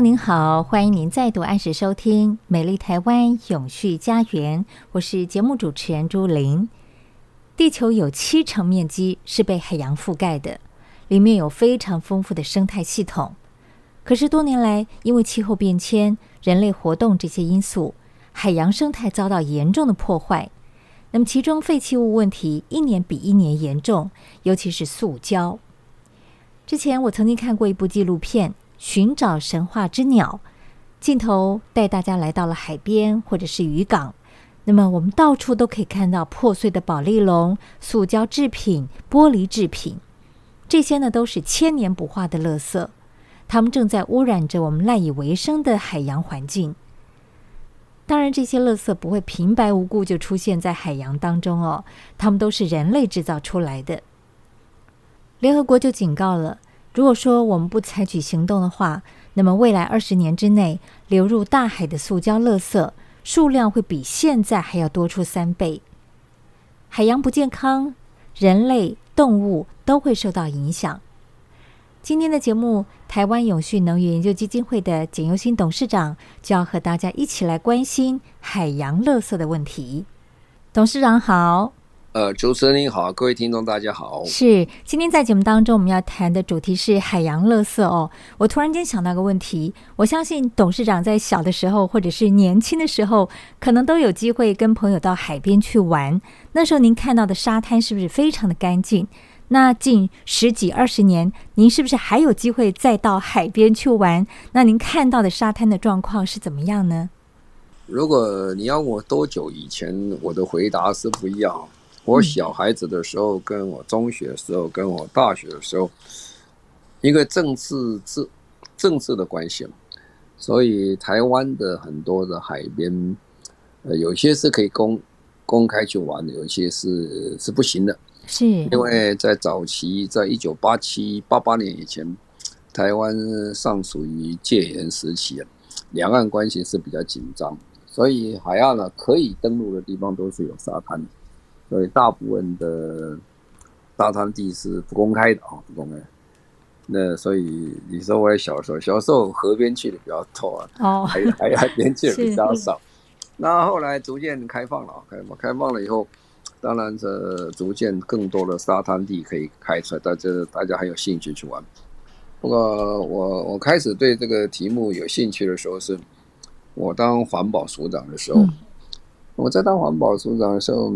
您好，欢迎您再度按时收听《美丽台湾永续家园》，我是节目主持人朱琳。地球有七成面积是被海洋覆盖的，里面有非常丰富的生态系统。可是多年来，因为气候变迁、人类活动这些因素，海洋生态遭到严重的破坏。那么，其中废弃物问题一年比一年严重，尤其是塑胶。之前我曾经看过一部纪录片。寻找神话之鸟，镜头带大家来到了海边或者是渔港。那么我们到处都可以看到破碎的保丽龙、塑胶制品、玻璃制品，这些呢都是千年不化的垃圾，它们正在污染着我们赖以为生的海洋环境。当然，这些垃圾不会平白无故就出现在海洋当中哦，它们都是人类制造出来的。联合国就警告了。如果说我们不采取行动的话，那么未来二十年之内流入大海的塑胶垃圾数量会比现在还要多出三倍。海洋不健康，人类、动物都会受到影响。今天的节目，台湾永续能源研究基金会的简又新董事长就要和大家一起来关心海洋垃圾的问题。董事长好。呃，主持人您好，各位听众大家好。是，今天在节目当中我们要谈的主题是海洋垃圾哦。我突然间想到个问题，我相信董事长在小的时候或者是年轻的时候，可能都有机会跟朋友到海边去玩。那时候您看到的沙滩是不是非常的干净？那近十几二十年，您是不是还有机会再到海边去玩？那您看到的沙滩的状况是怎么样呢？如果你要我多久以前，我的回答是不一样。我小孩子的时候，跟我中学的时候，跟我大学的时候，一个政治政政治的关系，所以台湾的很多的海边，呃，有些是可以公公开去玩的，有些是是不行的。是，因为在早期，在一九八七八八年以前，台湾尚属于戒严时期，两岸关系是比较紧张，所以海岸呢可以登陆的地方都是有沙滩。所以大部分的沙滩地是不公开的啊，不公开。那所以你说我小时候，小时候河边去的比较多啊，哦，海海海边去的比较少。那后来逐渐开放了，开放开放了以后，当然这逐渐更多的沙滩地可以开出来，大家大家很有兴趣去玩。不过我我开始对这个题目有兴趣的时候，是我当环保署长的时候。嗯、我在当环保署长的时候。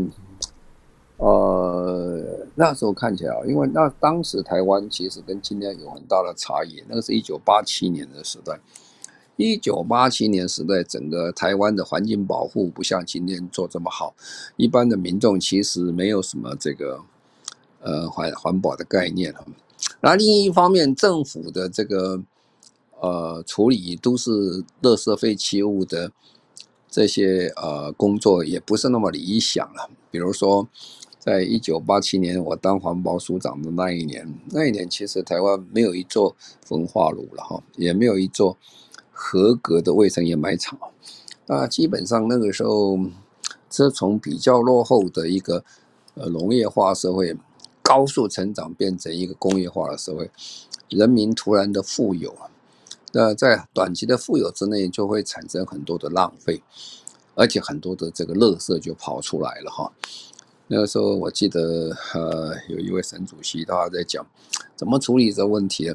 呃，那时候看起来啊，因为那当时台湾其实跟今天有很大的差异。那个是一九八七年的时代，一九八七年时代，整个台湾的环境保护不像今天做这么好。一般的民众其实没有什么这个呃环环保的概念哈。那另一方面，政府的这个呃处理都是垃圾废弃物的这些呃工作也不是那么理想了，比如说。在一九八七年，我当环保署长的那一年，那一年其实台湾没有一座焚化炉了哈，也没有一座合格的卫生掩埋场。那基本上那个时候，这从比较落后的一个呃农业化社会，高速成长变成一个工业化的社会，人民突然的富有，那在短期的富有之内，就会产生很多的浪费，而且很多的这个垃圾就跑出来了哈。那个时候，我记得呃，有一位省主席，他在讲怎么处理这问题，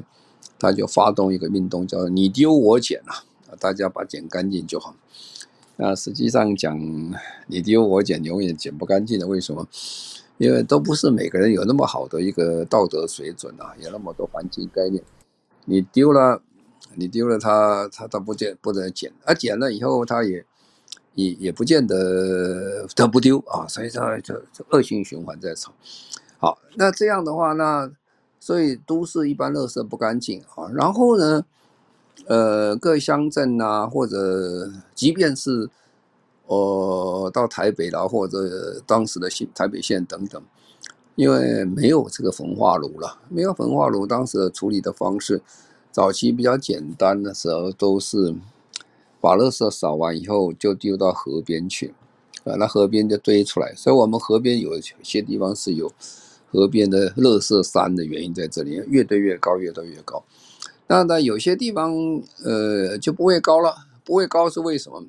他就发动一个运动，叫“你丢我捡”啊，大家把捡干净就好。那实际上讲，你丢我捡，永远捡不干净的。为什么？因为都不是每个人有那么好的一个道德水准啊，有那么多环境概念。你丢了，你丢了他，他他不见不能捡，而、啊、捡了以后，他也也也不见得他不丢啊，所以他就就恶性循环在炒。好，那这样的话，那所以都市一般垃圾不干净啊，然后呢？呃，各乡镇呐，或者即便是呃到台北啦，或者当时的新台北县等等，因为没有这个焚化炉了，没有焚化炉，当时的处理的方式，早期比较简单的时候，都是把垃圾扫完以后就丢到河边去，啊，那河边就堆出来，所以我们河边有些地方是有河边的垃圾山的原因在这里，越堆越高，越堆越高。那那有些地方，呃，就不会高了。不会高是为什么？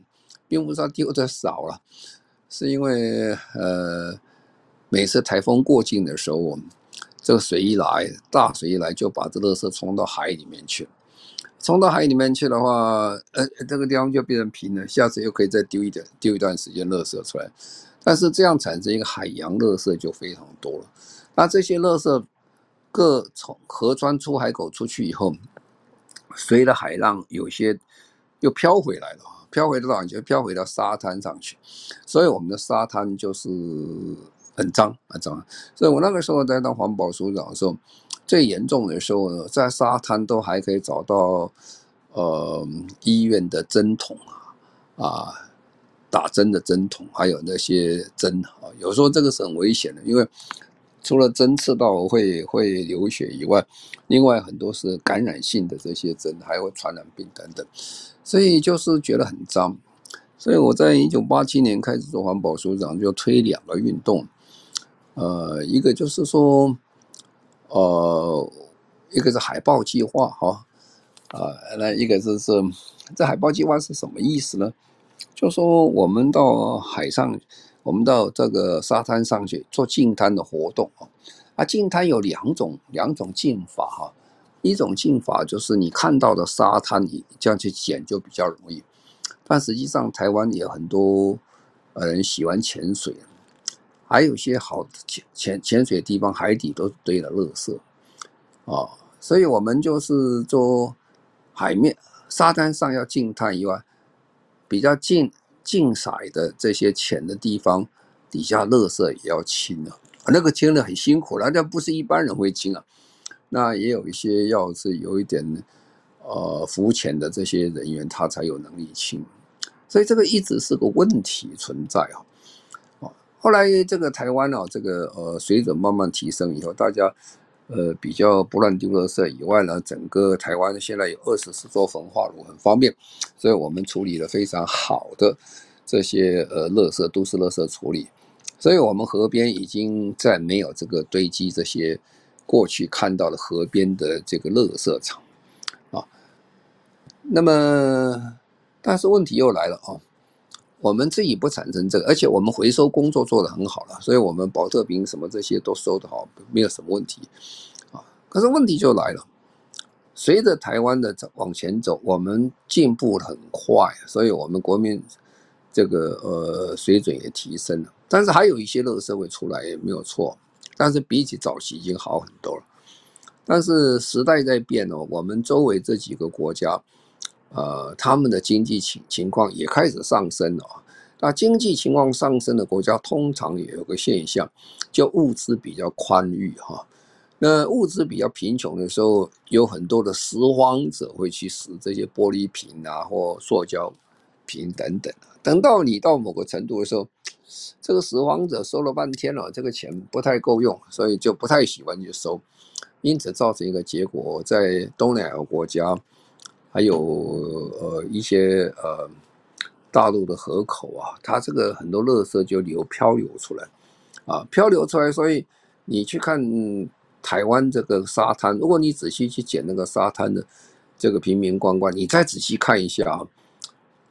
并不是它丢的少了，是因为呃，每次台风过境的时候，这个水一来，大水一来，就把这垃圾冲到海里面去了。冲到海里面去的话，呃，这个地方就变成平了，下次又可以再丢一点，丢一段时间垃圾出来。但是这样产生一个海洋垃圾就非常多了。那这些垃圾各从河川出海口出去以后。随着海浪，有些又飘回来了，飘回到哪？就飘回到沙滩上去，所以我们的沙滩就是很脏很脏。所以我那个时候在当环保署长的时候，最严重的时候呢，在沙滩都还可以找到呃医院的针筒啊，啊打针的针筒，还有那些针啊，有时候这个是很危险的，因为。除了针刺到会会流血以外，另外很多是感染性的这些针，还会传染病等等，所以就是觉得很脏。所以我在一九八七年开始做环保署长，就推两个运动，呃，一个就是说，呃，一个是海豹计划哈，啊，那一个就是这海豹计划是什么意思呢？就说我们到海上。我们到这个沙滩上去做近滩的活动啊，啊，近滩有两种两种净法哈，一种净法就是你看到的沙滩，你这样去捡就比较容易，但实际上台湾也有很多人喜欢潜水，还有些好潜潜潜水的地方，海底都堆了垃圾啊，所以我们就是做海面沙滩上要净滩以外，比较近。净色的这些浅的地方，底下垃圾也要清啊，那个清的很辛苦了，那不是一般人会清啊。那也有一些要是有一点呃浮潜的这些人员，他才有能力清。所以这个一直是个问题存在啊。后来这个台湾啊，这个呃水准慢慢提升以后，大家。呃，比较不乱丢垃圾以外呢，整个台湾现在有二十四座焚化炉，很方便，所以我们处理了非常好的这些呃垃圾，都市垃圾处理，所以我们河边已经再没有这个堆积这些过去看到的河边的这个垃圾场啊。那么，但是问题又来了啊。我们自己不产生这个，而且我们回收工作做得很好了，所以我们保特瓶什么这些都收得好，没有什么问题啊。可是问题就来了，随着台湾的走往前走，我们进步很快，所以我们国民这个呃水准也提升了。但是还有一些垃圾会出来也没有错，但是比起早期已经好很多了。但是时代在变哦，我们周围这几个国家。呃，他们的经济情情况也开始上升了啊。那经济情况上升的国家，通常也有个现象，就物资比较宽裕哈。那物资比较贫穷的时候，有很多的拾荒者会去拾这些玻璃瓶啊，或塑胶瓶等等。等到你到某个程度的时候，这个拾荒者收了半天了，这个钱不太够用，所以就不太喜欢去收，因此造成一个结果，在东南亚国家。还有呃一些呃大陆的河口啊，它这个很多垃圾就流漂流出来，啊漂流出来，所以你去看台湾这个沙滩，如果你仔细去捡那个沙滩的这个瓶瓶罐罐，你再仔细看一下啊，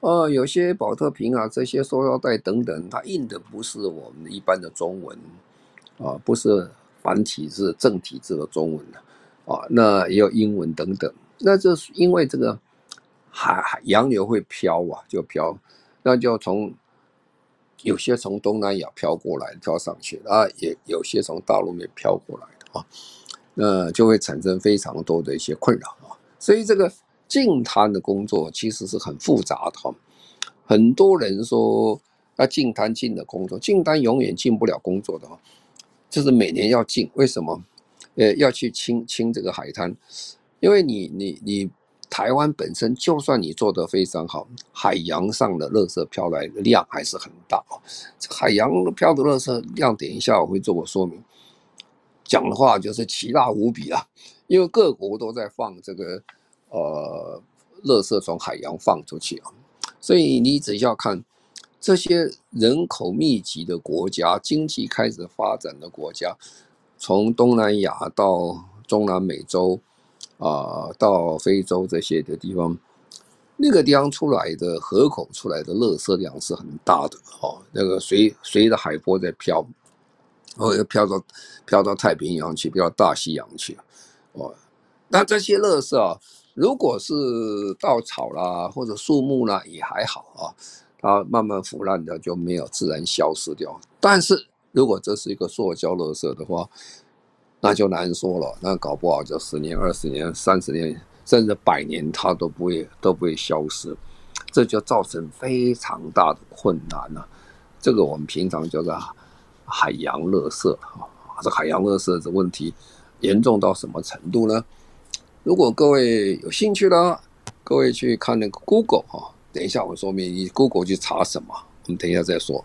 呃有些宝特瓶啊，这些塑料袋等等，它印的不是我们一般的中文啊，不是繁体字正体字的中文的啊，那也有英文等等。那就是因为这个海海洋流会飘啊，就飘，那就从有些从东南亚飘过来飘上去啊，也有些从大陆面飘过来的啊，那就会产生非常多的一些困扰啊。所以这个净滩的工作其实是很复杂的。很多人说要净滩净的工作，净滩永远进不了工作的，就是每年要净，为什么？呃，要去清清这个海滩，因为你你你台湾本身就算你做得非常好，海洋上的垃圾飘来的量还是很大。这海洋飘的垃圾量，等一下我会做个说明。讲的话就是奇大无比啊，因为各国都在放这个呃垃圾从海洋放出去啊，所以你只要看这些人口密集的国家，经济开始发展的国家。从东南亚到中南美洲，啊，到非洲这些的地方，那个地方出来的河口出来的垃圾量是很大的哦。那个随随着海波在飘，哦，要飘到飘到太平洋去，飘到大西洋去，哦。那这些垃圾啊，如果是稻草啦或者树木啦，也还好啊，它慢慢腐烂的就没有自然消失掉。但是如果这是一个塑胶垃圾的话，那就难说了。那搞不好就十年、二十年、三十年，甚至百年，它都不会都不会消失。这就造成非常大的困难了。这个我们平常叫做海洋垃圾啊。这海洋垃圾的问题严重到什么程度呢？如果各位有兴趣的，各位去看那个 Google 哈。等一下我说明，你 Google 去查什么？我们等一下再说。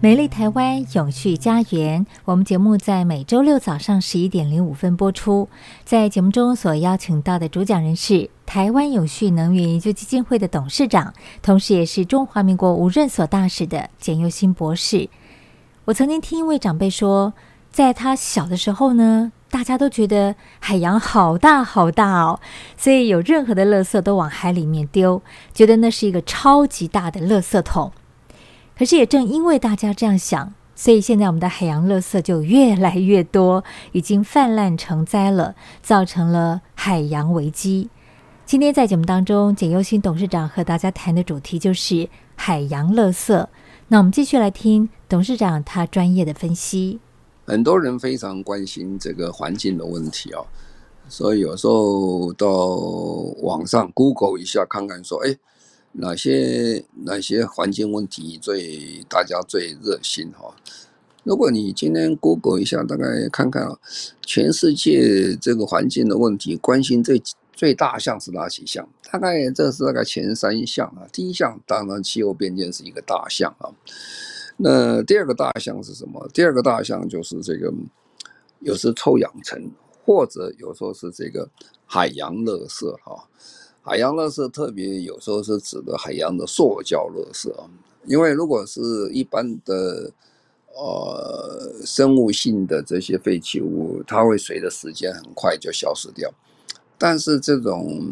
美丽台湾永续家园，我们节目在每周六早上十一点零五分播出。在节目中所邀请到的主讲人是台湾永续能源研究基金会的董事长，同时也是中华民国无任所大使的简又新博士。我曾经听一位长辈说，在他小的时候呢，大家都觉得海洋好大好大哦，所以有任何的垃圾都往海里面丢，觉得那是一个超级大的垃圾桶。可是也正因为大家这样想，所以现在我们的海洋垃圾就越来越多，已经泛滥成灾了，造成了海洋危机。今天在节目当中，简又新董事长和大家谈的主题就是海洋垃圾。那我们继续来听董事长他专业的分析。很多人非常关心这个环境的问题啊，所以有时候到网上 Google 一下看看，说，哎。哪些哪些环境问题最大家最热心哈？如果你今天 Google 一下，大概看看啊，全世界这个环境的问题，关心最最大项是哪几项？大概这是大概前三项啊。第一项当然气候变迁是一个大项啊。那第二个大项是什么？第二个大项就是这个有时臭氧层，或者有时候是这个海洋垃圾哈。海洋垃圾特别有时候是指的海洋的塑胶垃圾啊，因为如果是一般的呃生物性的这些废弃物，它会随着时间很快就消失掉。但是这种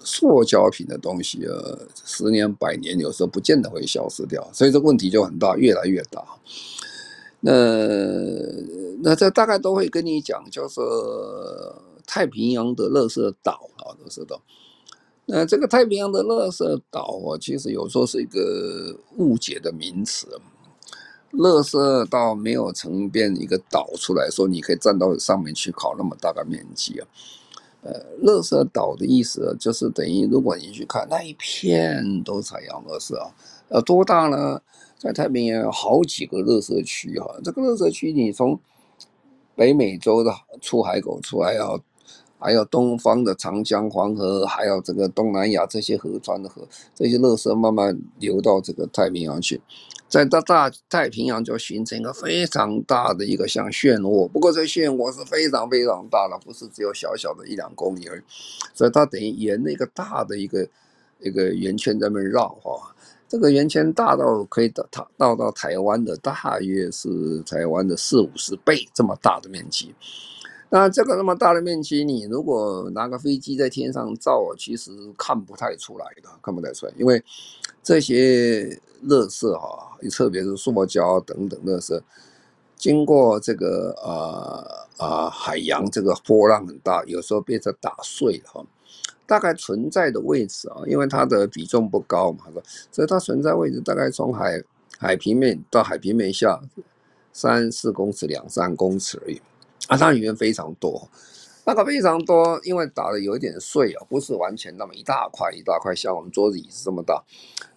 塑胶品的东西啊，十年百年有时候不见得会消失掉，所以这问题就很大，越来越大。那那这大概都会跟你讲，就是太平洋的垃圾岛啊，垃圾岛。那这个太平洋的垃圾岛啊，其实有时候是一个误解的名词。垃圾岛没有成变一个岛出来说，你可以站到上面去烤那么大的面积啊。呃，垃圾岛的意思就是等于，如果你去看那一片都是海洋垃圾啊，呃，多大呢？在太平洋有好几个垃圾区哈，这个垃圾区你从北美洲的出海口出来要。还有东方的长江、黄河，还有这个东南亚这些河川的河，这些垃圾慢慢流到这个太平洋去，在大大太平洋就形成一个非常大的一个像漩涡。不过这漩涡是非常非常大的，不是只有小小的一两公里而已。所以它等于沿那个大的一个一个圆圈在那绕哈。这个圆圈大到可以到它到到台湾的大约是台湾的四五十倍这么大的面积。那这个那么大的面积，你如果拿个飞机在天上照，其实看不太出来的，看不太出来，因为这些垃圾哈，特别是塑胶等等垃圾，经过这个呃呃海洋，这个波浪很大，有时候被它打碎了哈。大概存在的位置啊，因为它的比重不高嘛，所以它存在位置大概从海海平面到海平面下三四公尺、两三公尺而已啊，它里面非常多，那个非常多，因为打的有一点碎啊，不是完全那么一大块一大块，像我们桌子椅子这么大，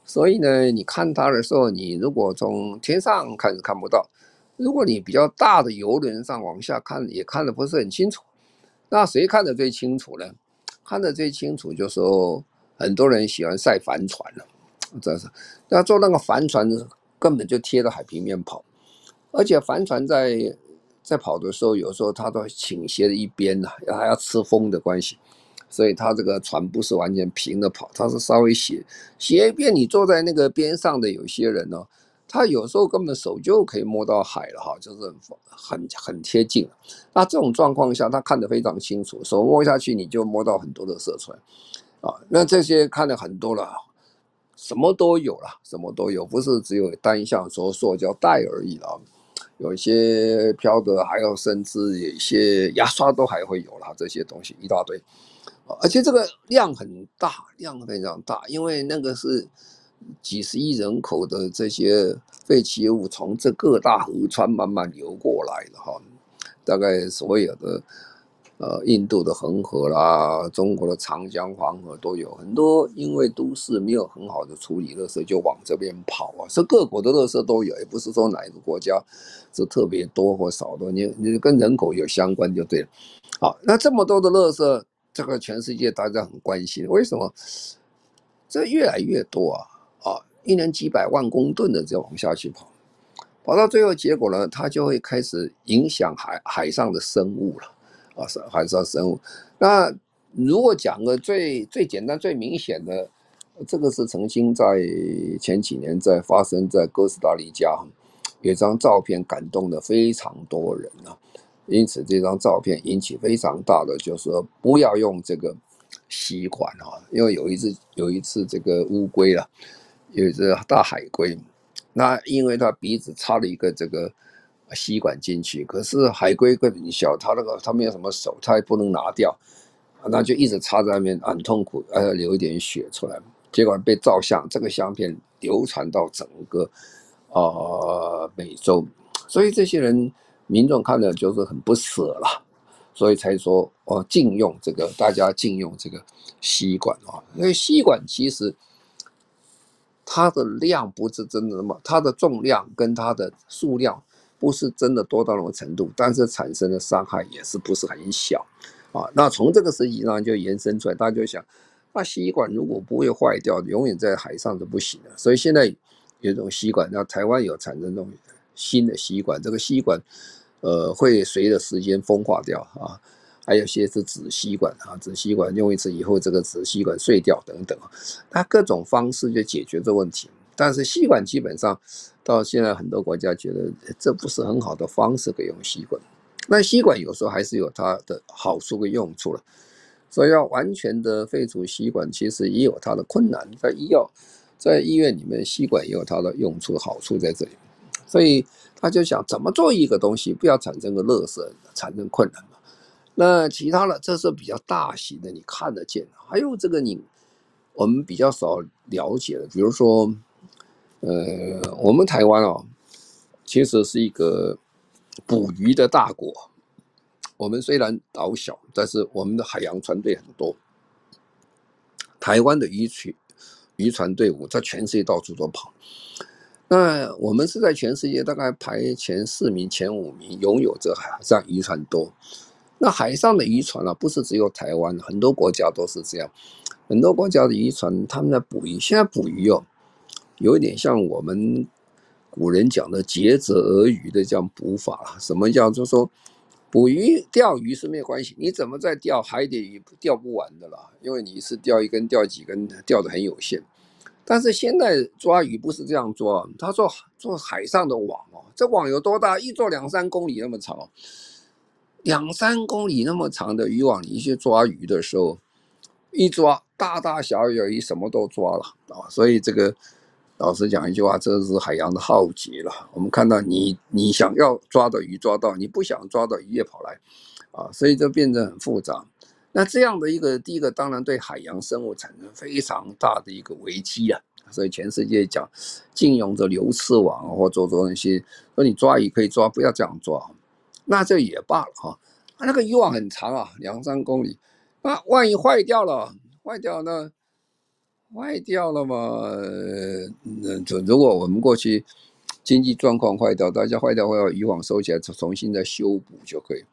所以呢，你看它的时候，你如果从天上看是看不到，如果你比较大的游轮上往下看，也看的不是很清楚，那谁看的最清楚呢？看的最清楚，就是说很多人喜欢晒帆船了，这是。那做那个帆船，根本就贴着海平面跑，而且帆船在在跑的时候，有时候它都倾斜的一边呐，还要吃风的关系，所以它这个船不是完全平的跑，它是稍微斜斜一边。你坐在那个边上的有些人呢。他有时候根本手就可以摸到海了哈，就是很很贴近。那这种状况下，他看得非常清楚，手摸下去你就摸到很多的色川啊。那这些看得很多了，什么都有了，什么都有，不是只有单向说塑胶带而已了。有一些飘的，还有甚至有一些牙刷都还会有啦，这些东西一大堆。而且这个量很大，量非常大，因为那个是。几十亿人口的这些废弃物从这各大河川慢慢流过来的哈，大概所有的呃印度的恒河啦，中国的长江黄河都有很多，因为都市没有很好的处理垃圾，就往这边跑啊。是各国的垃圾都有，也不是说哪一个国家是特别多或少的，你你跟人口有相关就对了。好，那这么多的垃圾，这个全世界大家很关心，为什么这越来越多啊？啊一年几百万公吨的这样往下去跑，跑到最后结果呢，它就会开始影响海海上的生物了啊，海上生物。那如果讲个最最简单、最明显的，这个是曾经在前几年在发生在哥斯达黎加，有一张照片感动了非常多人啊，因此这张照片引起非常大的，就是说不要用这个吸管啊，因为有一次有一次这个乌龟了。有一只大海龟，那因为它鼻子插了一个这个吸管进去，可是海龟个很小，它那个它没有什么手，它也不能拿掉，那就一直插在那边，很痛苦，呃，流一点血出来，结果被照相，这个相片流传到整个啊、美洲，所以这些人民众看了就是很不舍了，所以才说哦禁用这个，大家禁用这个吸管啊，因为吸管其实。它的量不是真的那么，它的重量跟它的数量不是真的多到那种程度，但是产生的伤害也是不是很小啊。那从这个实际上就延伸出来，大家就想，那吸管如果不会坏掉，永远在海上就不行了。所以现在有一种吸管，那台湾有产生这种新的吸管，这个吸管呃会随着时间风化掉啊。还有些是纸吸管啊，纸吸管用一次以后，这个纸吸管碎掉等等，它各种方式就解决这问题。但是吸管基本上到现在很多国家觉得这不是很好的方式，可以用吸管。那吸管有时候还是有它的好处跟用处了，所以要完全的废除吸管，其实也有它的困难。在医药，在医院里面，吸管也有它的用处好处在这里。所以他就想怎么做一个东西，不要产生个垃圾，产生困难嘛。那其他的，这是比较大型的，你看得见。还有这个你，我们比较少了解的，比如说，呃，我们台湾哦，其实是一个捕鱼的大国。我们虽然岛小，但是我们的海洋船队很多。台湾的渔船渔船队伍在全世界到处都跑。那我们是在全世界大概排前四名、前五名，拥有这海上渔船多。那海上的渔船啊，不是只有台湾，很多国家都是这样。很多国家的渔船，他们在捕鱼。现在捕鱼哦，有点像我们古人讲的“竭泽而渔”的这样捕法。什么叫？就说，捕鱼钓鱼是没有关系，你怎么在钓海底鱼钓不完的啦？因为你是钓一根钓几根，钓的很有限。但是现在抓鱼不是这样抓，他做做海上的网哦，这网有多大？一做两三公里那么长，两三公里那么长的渔网，你去抓鱼的时候，一抓大大小小鱼什么都抓了啊！所以这个。老实讲一句话，这是海洋的浩劫了。我们看到你，你想要抓的鱼抓到，你不想抓的鱼也跑来，啊，所以就变得很复杂。那这样的一个，第一个当然对海洋生物产生非常大的一个危机啊。所以全世界讲禁用这流刺网或做做那些，说你抓鱼可以抓，不要这样抓。那这也罢了哈。那个渔网很长啊，两三公里，那万一坏掉了，坏掉呢？坏掉了嘛？那就如果我们过去经济状况坏掉，大家坏掉会把渔网收起来，重新再修补就可以。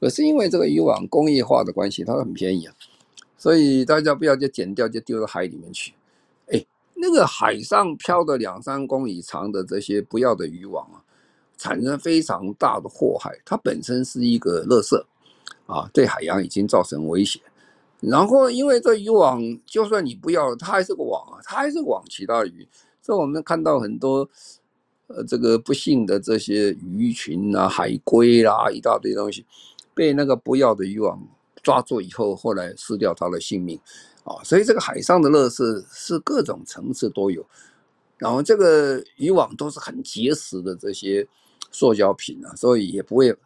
可是因为这个渔网工业化的关系，它很便宜啊，所以大家不要就剪掉，就丢到海里面去。哎，那个海上漂的两三公里长的这些不要的渔网啊，产生非常大的祸害。它本身是一个垃圾啊，对海洋已经造成威胁。然后，因为这渔网，就算你不要，它还是个网啊，它还是网其他鱼。所以我们看到很多，呃，这个不幸的这些鱼群啊，海龟啦、啊，一大堆东西，被那个不要的渔网抓住以后，后来失掉它的性命啊。所以这个海上的乐事是各种层次都有。然后这个渔网都是很结实的这些塑胶品啊，所以也不会。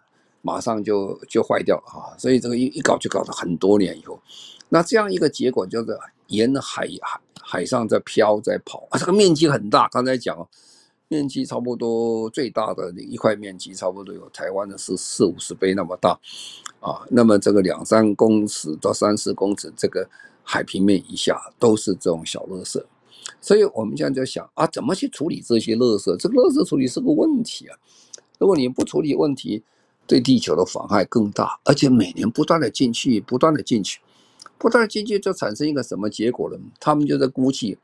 马上就就坏掉了啊！所以这个一一搞就搞了很多年以后，那这样一个结果就是沿海海海上在飘在跑啊，这个面积很大。刚才讲，面积差不多最大的一块面积差不多有台湾的是四五十倍那么大啊。那么这个两三公尺到三四公尺这个海平面以下都是这种小垃圾，所以我们现在就想啊，怎么去处理这些垃圾？这个垃圾处理是个问题啊！如果你不处理问题，对地球的妨害更大，而且每年不断的进去，不断的进去，不断的进去，就产生一个什么结果呢？他们就在估计，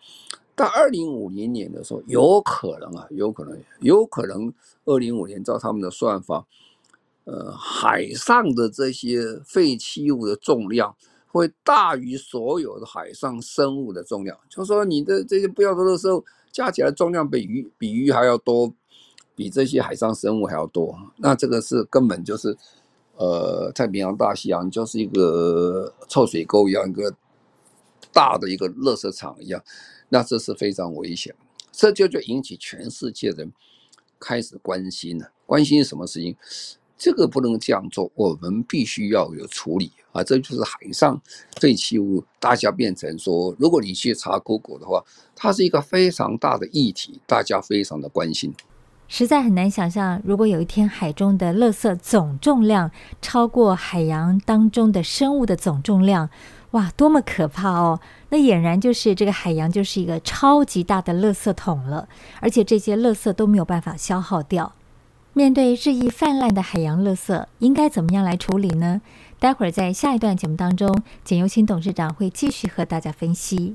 到二零五零年的时候，有可能啊，有可能，有可能二零五年照他们的算法，呃，海上的这些废弃物的重量会大于所有的海上生物的重量，就说你的这些不要的时候，加起来重量比鱼比鱼还要多。比这些海上生物还要多，那这个是根本就是，呃，太平洋、大西洋就是一个臭水沟一样，一个大的一个垃圾场一样，那这是非常危险，这就就引起全世界人开始关心了。关心什么事情？这个不能这样做，我们必须要有处理啊！这就是海上废弃物，大家变成说，如果你去查 Google 的话，它是一个非常大的议题，大家非常的关心。实在很难想象，如果有一天海中的垃圾总重量超过海洋当中的生物的总重量，哇，多么可怕哦！那俨然就是这个海洋就是一个超级大的垃圾桶了，而且这些垃圾都没有办法消耗掉。面对日益泛滥的海洋垃圾，应该怎么样来处理呢？待会儿在下一段节目当中，简又青董事长会继续和大家分析。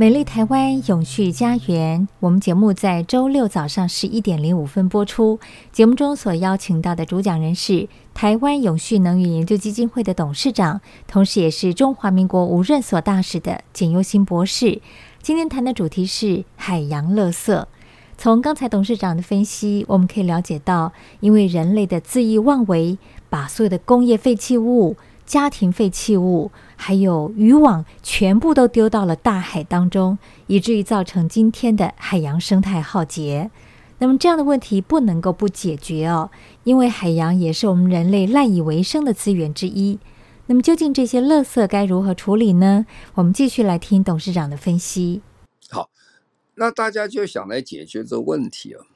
美丽台湾永续家园，我们节目在周六早上十一点零五分播出。节目中所邀请到的主讲人是台湾永续能源研究基金会的董事长，同时也是中华民国无任所大使的简优新博士。今天谈的主题是海洋垃圾。从刚才董事长的分析，我们可以了解到，因为人类的恣意妄为，把所有的工业废弃物、家庭废弃物，还有渔网，全部都丢到了大海当中，以至于造成今天的海洋生态浩劫。那么这样的问题不能够不解决哦，因为海洋也是我们人类赖以为生的资源之一。那么究竟这些垃圾该如何处理呢？我们继续来听董事长的分析。好，那大家就想来解决这问题啊。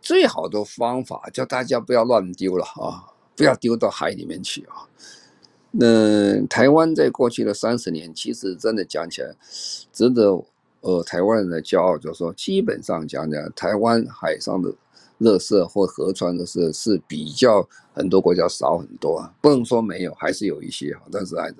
最好的方法叫大家不要乱丢了啊，不要丢到海里面去啊。那台湾在过去的三十年，其实真的讲起来，值得呃台湾人的骄傲，就是说，基本上讲讲台湾海上的垃圾或河川的事是比较很多国家少很多啊，不能说没有，还是有一些哈，但是还是，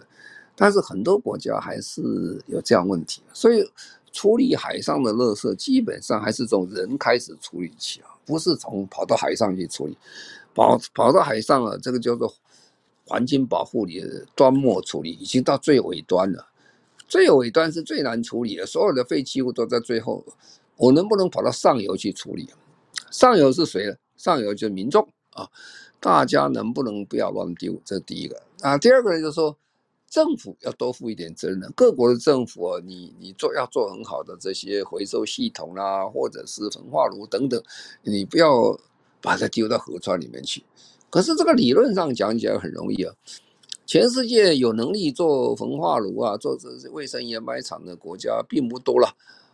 但是很多国家还是有这样问题，所以处理海上的垃圾基本上还是从人开始处理起啊，不是从跑到海上去处理，跑跑到海上了，这个叫做。环境保护里的端末处理已经到最尾端了，最尾端是最难处理的，所有的废弃物都在最后。我能不能跑到上游去处理？上游是谁呢？上游就是民众啊，大家能不能不要乱丢？这是第一个啊。第二个呢，就是说政府要多负一点责任。各国的政府啊，你你做要做很好的这些回收系统啦，或者是焚化炉等等，你不要把它丢到河川里面去。可是这个理论上讲起来很容易啊，全世界有能力做焚化炉啊、做这卫生掩埋场的国家并不多了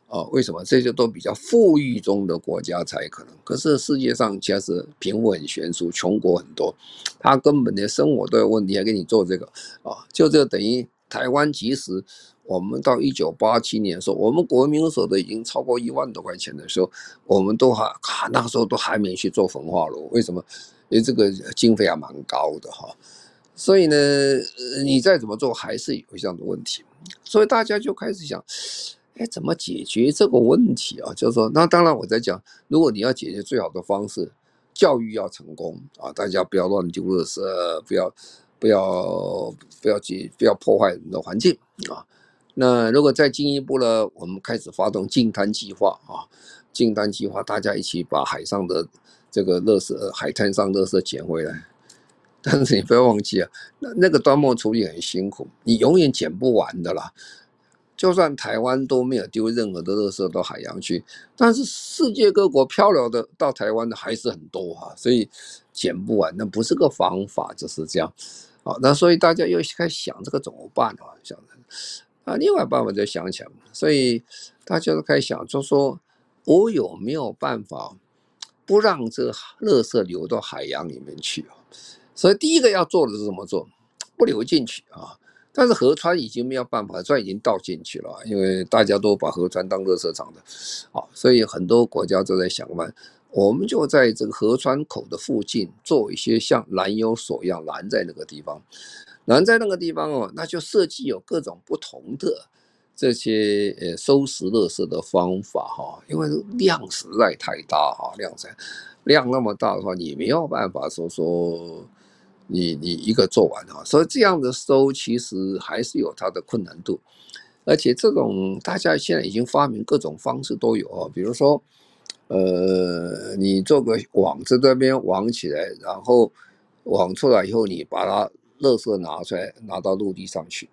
啊。为什么？这些都比较富裕中的国家才可能。可是世界上其实贫富很悬殊，穷国很多，他根本连生活都有问题，还给你做这个啊？就这等于台湾，即使我们到一九八七年的时候，我们国民所得已经超过一万多块钱的时候，我们都还啊，那时候都还没去做焚化炉，为什么？因为这个经费还蛮高的哈，所以呢，你再怎么做还是有这样的问题，所以大家就开始想，哎，怎么解决这个问题啊？就是说，那当然我在讲，如果你要解决最好的方式，教育要成功啊，大家不要乱丢垃圾，不要不要不要去不要破坏人的环境啊。那如果再进一步呢，我们开始发动净滩计划啊，净滩计划，大家一起把海上的。这个垃圾，海滩上垃圾捡回来，但是你不要忘记啊，那那个端末处理很辛苦，你永远捡不完的啦。就算台湾都没有丢任何的垃圾到海洋去，但是世界各国漂流的到台湾的还是很多啊，所以捡不完，那不是个方法，就是这样。好，那所以大家又开始想这个怎么办啊？想啊，另外办法就想想，所以大家都开始想，就说我有没有办法？不让这垃圾流到海洋里面去啊，所以第一个要做的是怎么做？不流进去啊。但是河川已经没有办法，这已经倒进去了，因为大家都把河川当垃圾场的，好，所以很多国家都在想办法，我们就在这个河川口的附近做一些像拦油索一样拦在那个地方，拦在那个地方哦，那就设计有各种不同的。这些呃收拾垃圾的方法哈，因为量实在太大哈，量在量那么大的话，你没有办法说说你你一个做完哈，所以这样的收其实还是有它的困难度，而且这种大家现在已经发明各种方式都有啊，比如说呃你做个网子这边网起来，然后网出来以后，你把它垃圾拿出来拿到陆地上去。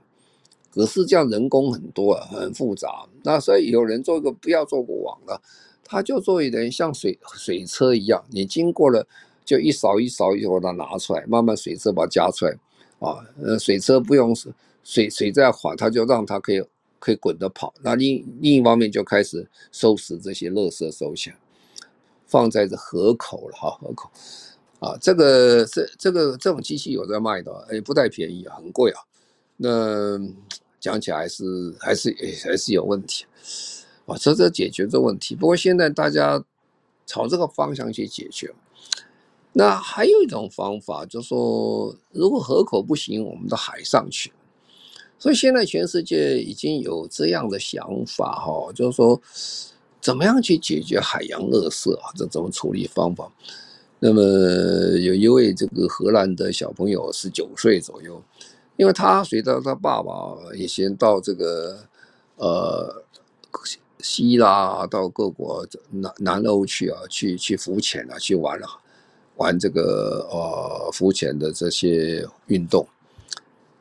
可是这样人工很多啊，很复杂。那所以有人做一个不要做过网了，他就做一点像水水车一样，你经过了就一勺一扫以后，把它拿出来，慢慢水车把它加出来啊。呃，水车不用水水在缓，它就让它可以可以滚着跑。那另另一方面就开始收拾这些垃圾收起来，放在这河口了哈，河口啊，这个这这个这种机器有在卖的，哎，不太便宜啊，很贵啊。那讲起来还是还是还是有问题，啊，这这解决这问题。不过现在大家朝这个方向去解决。那还有一种方法，就是说，如果河口不行，我们到海上去。所以现在全世界已经有这样的想法，哈，就是说，怎么样去解决海洋垃圾啊？这怎么处理方法？那么有一位这个荷兰的小朋友，十九岁左右。因为他随着他爸爸以前到这个呃希腊到各国南南欧去啊，去去浮潜啊，去玩了，玩这个呃浮潜的这些运动。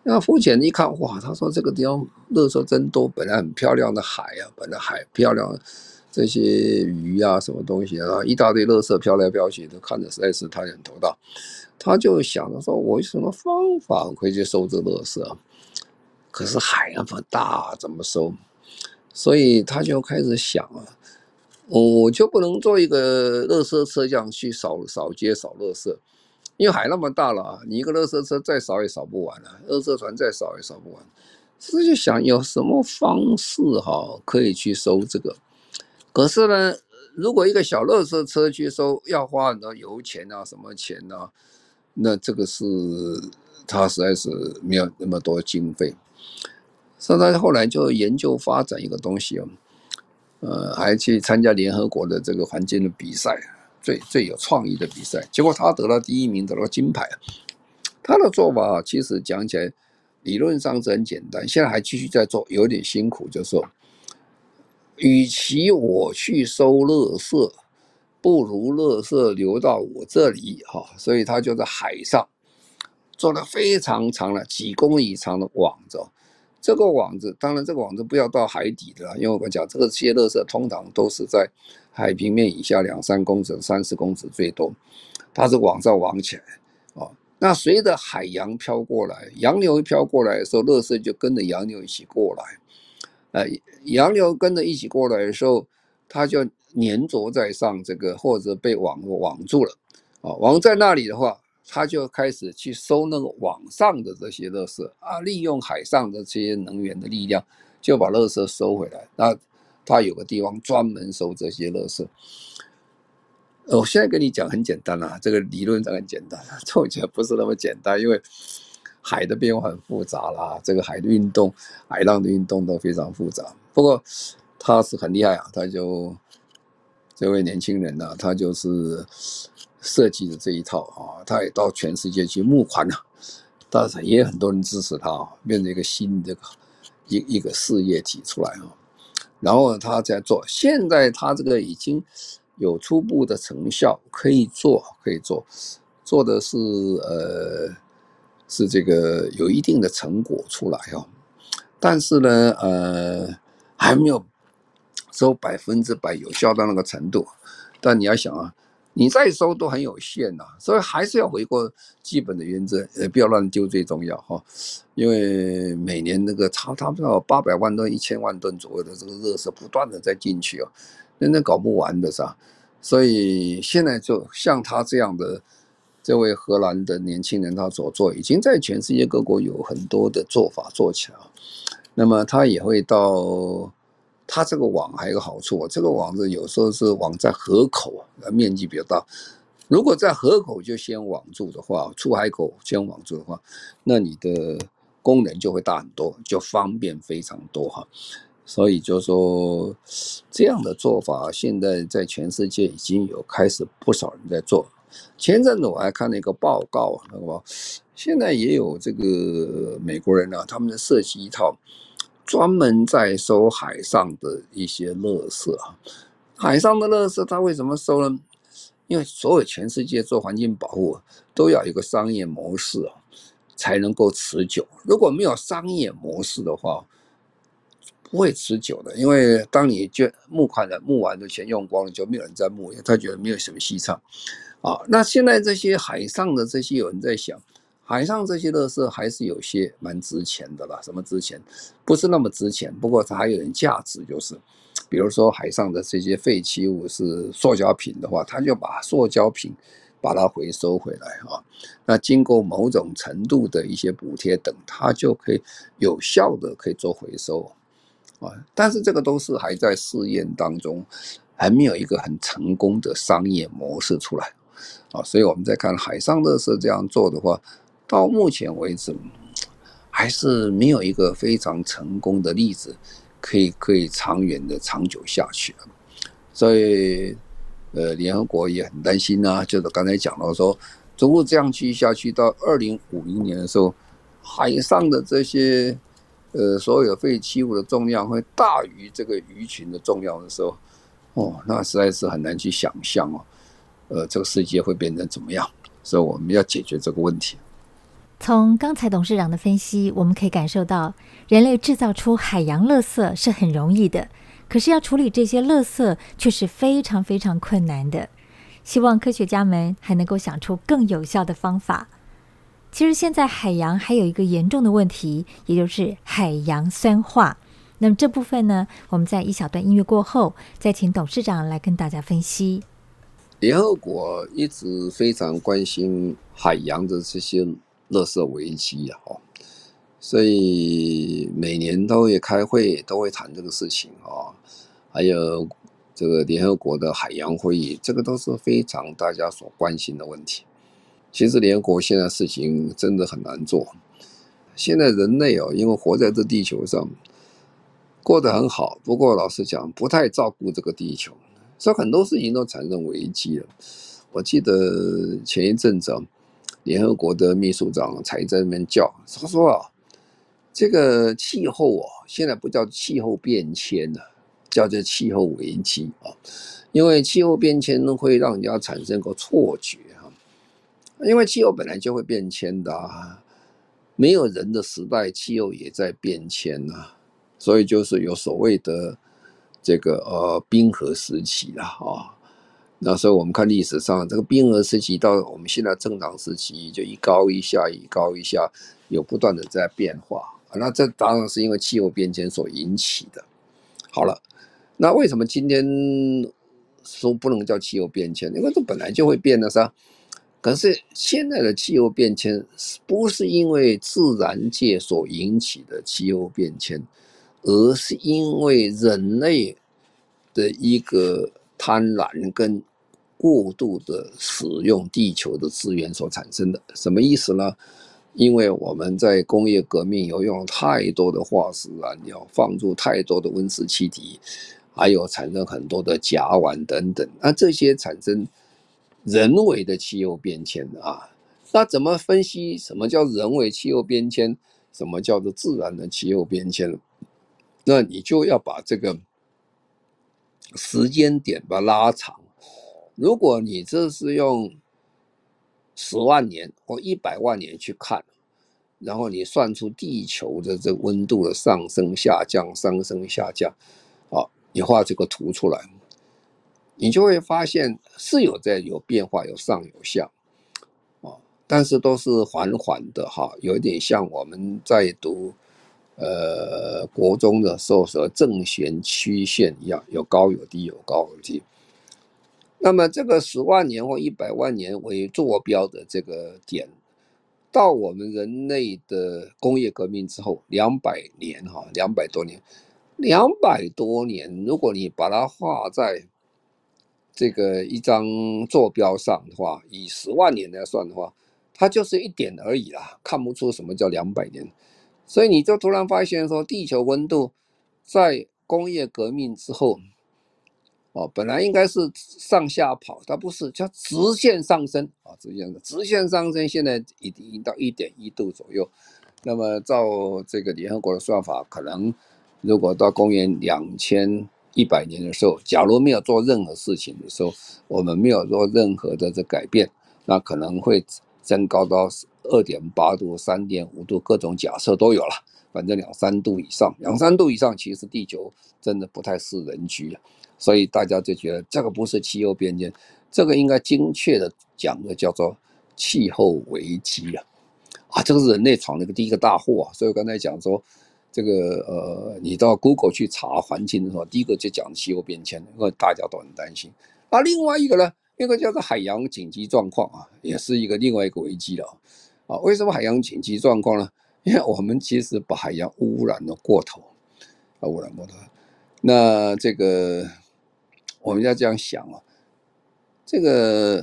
那浮潜一看哇，他说这个地方垃圾真多，本来很漂亮的海啊，本来海漂亮，这些鱼啊什么东西啊，一大堆垃圾飘来飘去，都看着实在是他很头大。他就想着说：“我有什么方法可以去收这垃圾啊？可是海那么大，怎么收？所以他就开始想啊，我就不能做一个垃圾车这样去扫扫街扫垃圾，因为海那么大了，你一个垃圾车再扫也扫不完了，垃圾船再扫也扫不完。所以就想有什么方式哈可以去收这个，可是呢，如果一个小乐色车去收，要花很多油钱啊，什么钱啊，那这个是他实在是没有那么多经费。所以他后来就研究发展一个东西哦。呃，还去参加联合国的这个环境的比赛，最最有创意的比赛，结果他得了第一名，得了金牌。他的做法其实讲起来，理论上是很简单，现在还继续在做，有点辛苦，就是说，与其我去收垃圾，不如垃圾流到我这里哈，所以他就在海上做了非常长的几公里长的网子。这个网子，当然这个网子不要到海底的，因为我们讲这个些垃圾通常都是在海平面以下两三公尺、三四公尺最多，它是网上网起来，哦，那随着海洋飘过来，洋流飘过来的时候，垃圾就跟着洋流一起过来，呃，洋流跟着一起过来的时候，它就粘着在上这个或者被网网住了，啊，网在那里的话。他就开始去收那个网上的这些垃圾啊，利用海上的这些能源的力量，就把垃圾收回来。那他有个地方专门收这些垃圾。我现在跟你讲很简单啦，这个理论上很简单，做起来不是那么简单，因为海的变化很复杂啦，这个海的运动、海浪的运动都非常复杂。不过他是很厉害啊，他就这位年轻人呢、他就是。设计的这一套啊，他也到全世界去募款了，但是也有很多人支持他啊，变成一个新的一一个事业体出来啊。然后他在做，现在他这个已经有初步的成效，可以做，可以做，做的是呃是这个有一定的成果出来哦。但是呢，呃还没有收百分之百有效到那个程度。但你要想啊。你再收都很有限呐，所以还是要回过基本的原则，呃，不要乱丢最重要哈。因为每年那个差差不多八百万吨、一千万吨左右的这个热是不断的在进去哦，那那搞不完的是吧？所以现在就像他这样的这位荷兰的年轻人，他所做已经在全世界各国有很多的做法做起来，那么他也会到。他这个网还有个好处，这个网子有时候是网在河口，面积比较大。如果在河口就先网住的话，出海口先网住的话，那你的功能就会大很多，就方便非常多哈。所以就说这样的做法，现在在全世界已经有开始不少人在做。前阵子我还看了一个报告，那个现在也有这个美国人呢，他们在设计一套。专门在收海上的一些垃圾啊，海上的垃圾它为什么收呢？因为所有全世界做环境保护都要有个商业模式啊，才能够持久。如果没有商业模式的话，不会持久的。因为当你捐募款的募完的钱用光了，就没有人在募，他觉得没有什么戏唱啊。那现在这些海上的这些有人在想。海上这些垃圾还是有些蛮值钱的啦，什么值钱？不是那么值钱，不过它还有点价值，就是，比如说海上的这些废弃物是塑胶品的话，它就把塑胶品把它回收回来啊，那经过某种程度的一些补贴等，它就可以有效的可以做回收啊。但是这个都是还在试验当中，还没有一个很成功的商业模式出来啊。所以我们在看海上垃圾这样做的话。到目前为止，还是没有一个非常成功的例子，可以可以长远的长久下去。所以，呃，联合国也很担心啊，就是刚才讲到说，逐步这样继续下去，到二零五零年的时候，海上的这些呃所有废弃物的重量会大于这个鱼群的重量的时候，哦，那实在是很难去想象哦，呃，这个世界会变成怎么样？所以我们要解决这个问题。从刚才董事长的分析，我们可以感受到，人类制造出海洋垃圾是很容易的，可是要处理这些垃圾却是非常非常困难的。希望科学家们还能够想出更有效的方法。其实现在海洋还有一个严重的问题，也就是海洋酸化，那么这部分呢，我们在一小段音乐过后，再请董事长来跟大家分析。联合国一直非常关心海洋的这些垃圾危机啊，所以每年都会开会，都会谈这个事情啊，还有这个联合国的海洋会议，这个都是非常大家所关心的问题。其实联合国现在事情真的很难做，现在人类哦，因为活在这地球上。过得很好，不过老实讲，不太照顾这个地球，所以很多事情都产生危机了。我记得前一阵子，联合国的秘书长才在那边叫，他说啊，这个气候哦，现在不叫气候变迁了，叫做气候危机啊，因为气候变迁会让人家产生个错觉哈，因为气候本来就会变迁的啊，没有人的时代，气候也在变迁呐。所以就是有所谓的这个呃冰河时期了啊，那时候我们看历史上这个冰河时期到我们现在正常时期，就一高一下，一高一下，有不断的在变化。那这当然是因为气候变迁所引起的。好了，那为什么今天说不能叫气候变迁？因为这本来就会变的噻。可是现在的气候变迁不是因为自然界所引起的气候变迁？而是因为人类的一个贪婪跟过度的使用地球的资源所产生的，什么意思呢？因为我们在工业革命有用太多的化石燃料，放入太多的温室气体，还有产生很多的甲烷等等，那这些产生人为的气候变迁啊，那怎么分析什么叫人为气候变迁，什么叫做自然的气候变迁？那你就要把这个时间点把它拉长。如果你这是用十万年或一百万年去看，然后你算出地球的这温度的上升下降、上升下降，啊，你画这个图出来，你就会发现是有在有变化，有上有下，啊，但是都是缓缓的哈，有点像我们在读。呃，国中的时候说正弦曲线一样，有高有低，有高有低。那么这个十万年或一百万年为坐标的这个点，到我们人类的工业革命之后两百年哈，两百多年，两百多年，如果你把它画在这个一张坐标上的话，以十万年来算的话，它就是一点而已啦，看不出什么叫两百年。所以你就突然发现说，地球温度在工业革命之后，哦，本来应该是上下跑，它不是，叫直线上升啊，直线上直线上升，现在已经到一点一度左右。那么照这个联合国的算法，可能如果到公元两千一百年的时候，假如没有做任何事情的时候，我们没有做任何的这改变，那可能会增高到。二点八度、三点五度，各种假设都有了。反正两三度以上，两三度以上，其实地球真的不太适人居了。所以大家就觉得这个不是气候变迁，这个应该精确的讲的叫做气候危机啊！啊，这个是人类闯了个第一个大祸啊！所以我刚才讲说，这个呃，你到 Google 去查环境的时候，第一个就讲气候变迁，因为大家都很担心。啊，另外一个呢，一个叫做海洋紧急状况啊，也是一个另外一个危机了。啊，为什么海洋紧急状况呢？因为我们其实把海洋污染了过头，啊，污染过头。那这个我们要这样想啊，这个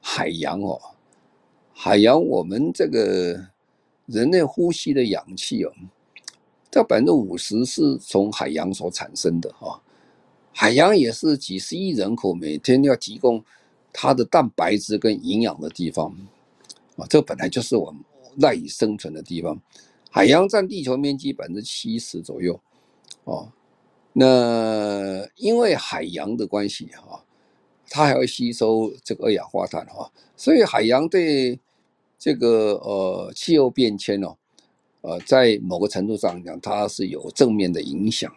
海洋哦，海洋我们这个人类呼吸的氧气哦，这百分之五十是从海洋所产生的哈。海洋也是几十亿人口每天要提供它的蛋白质跟营养的地方。啊，这本来就是我们赖以生存的地方。海洋占地球面积百分之七十左右，哦，那因为海洋的关系哈，它还会吸收这个二氧化碳哈，所以海洋对这个呃气候变迁哦，呃，在某个程度上讲，它是有正面的影响。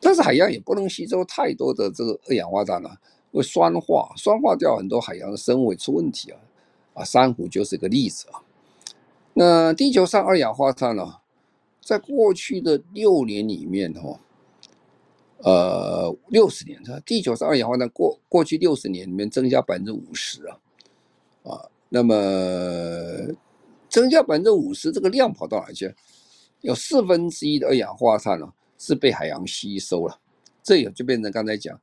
但是海洋也不能吸收太多的这个二氧化碳啊，会酸化，酸化掉很多海洋的生物出问题啊。啊，珊瑚就是个例子啊。那地球上二氧化碳呢，在过去的六年里面，哈，呃，六十年，地球上二氧化碳过过去六十年里面增加百分之五十啊，啊，那么增加百分之五十，这个量跑到哪去？有四分之一的二氧化碳呢，是被海洋吸收了，这也就变成刚才讲，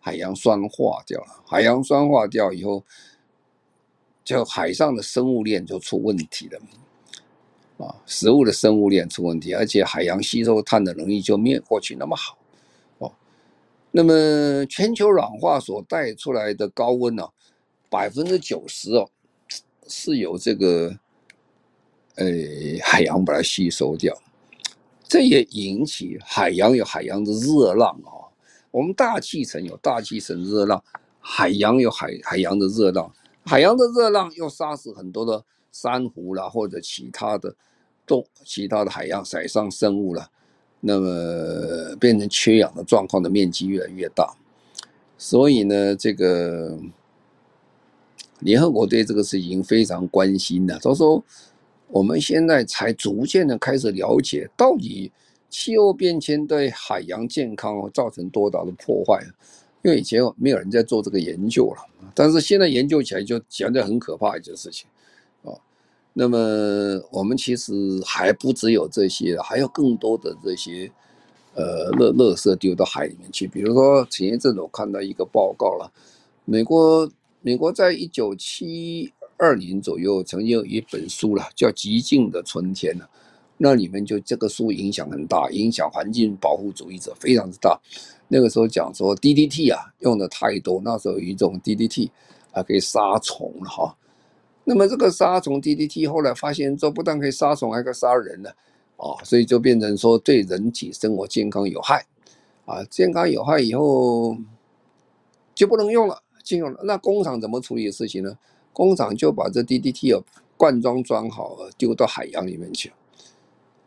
海洋酸化掉了。海洋酸化掉以后，就海上的生物链就出问题了，啊，食物的生物链出问题，而且海洋吸收碳的能力就没有过去那么好，哦。那么全球暖化所带出来的高温呢，百分之九十哦，是由这个。呃，海洋把它吸收掉，这也引起海洋有海洋的热浪啊、哦。我们大气层有大气层热浪，海洋有海海洋的热浪，海洋的热浪又杀死很多的珊瑚啦，或者其他的动其他的海洋海上生物了，那么变成缺氧的状况的面积越来越大。所以呢，这个联合国对这个事情非常关心的，他说。我们现在才逐渐的开始了解，到底气候变迁对海洋健康造成多大的破坏？因为以前没有人在做这个研究了，但是现在研究起来就讲的很可怕一件事情啊。那么我们其实还不只有这些，还有更多的这些呃垃垃圾丢到海里面去。比如说前一阵子我看到一个报告了，美国美国在一九七。二年左右，曾经有一本书了，叫《寂静的春天》了。那里面就这个书影响很大，影响环境保护主义者非常之大。那个时候讲说 DDT 啊用的太多，那时候有一种 DDT 啊可以杀虫哈。那么这个杀虫 DDT 后来发现说不但可以杀虫，还可以杀人呢啊，所以就变成说对人体生活健康有害啊，健康有害以后就不能用了，禁用了。那工厂怎么处理的事情呢？工厂就把这 DDT 哦罐装装好，丢到海洋里面去。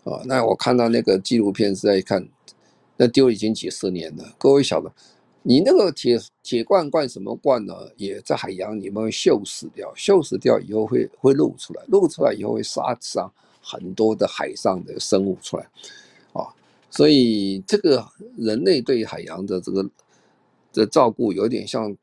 啊，那我看到那个纪录片是在看，那丢已经几十年了。各位晓得，你那个铁铁罐罐什么罐呢？也在海洋里面锈蚀掉，锈蚀掉以后会会露出来，露出来以后会杀伤很多的海上的生物出来。啊，所以这个人类对海洋的这个的照顾有点像。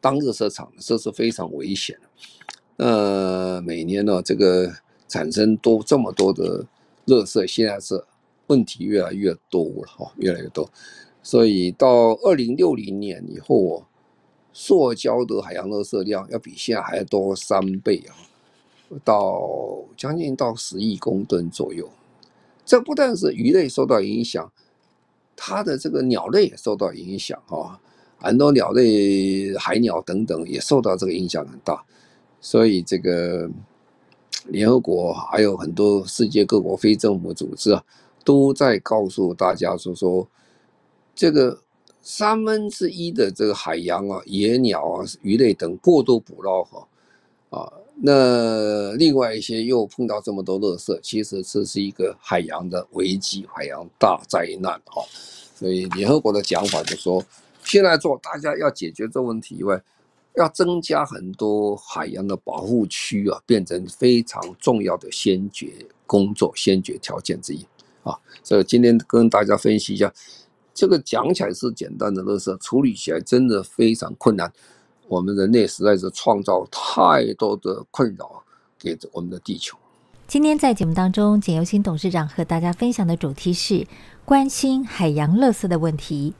当热色场，这是非常危险的。呃，每年呢，这个产生多这么多的热色，现在是问题越来越多了哈，越来越多。所以到二零六零年以后，哦塑胶的海洋垃圾量要比现在还要多三倍啊，到将近到十亿公吨左右。这不但是鱼类受到影响，它的这个鸟类也受到影响啊。很多鸟类、海鸟等等也受到这个影响很大，所以这个联合国还有很多世界各国非政府组织啊，都在告诉大家说说，这个三分之一的这个海洋啊、野鸟啊、鱼类等过度捕捞哈啊，那另外一些又碰到这么多垃圾，其实这是一个海洋的危机、海洋大灾难哈。所以联合国的讲法就说。现在做，大家要解决这问题以外，要增加很多海洋的保护区啊，变成非常重要的先决工作、先决条件之一啊。所以今天跟大家分析一下，这个讲起来是简单的乐色，处理起来真的非常困难。我们人类实在是创造太多的困扰给我们的地球。今天在节目当中，简又新董事长和大家分享的主题是关心海洋垃圾的问题。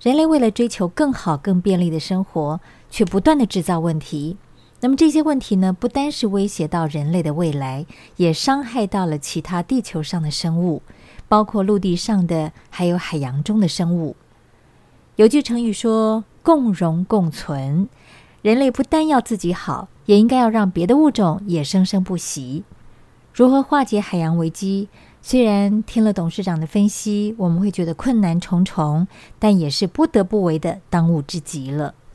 人类为了追求更好、更便利的生活，却不断的制造问题。那么这些问题呢，不单是威胁到人类的未来，也伤害到了其他地球上的生物，包括陆地上的，还有海洋中的生物。有句成语说“共荣共存”，人类不单要自己好，也应该要让别的物种也生生不息。如何化解海洋危机？虽然听了董事长的分析，我们会觉得困难重重，但也是不得不为的当务之急了。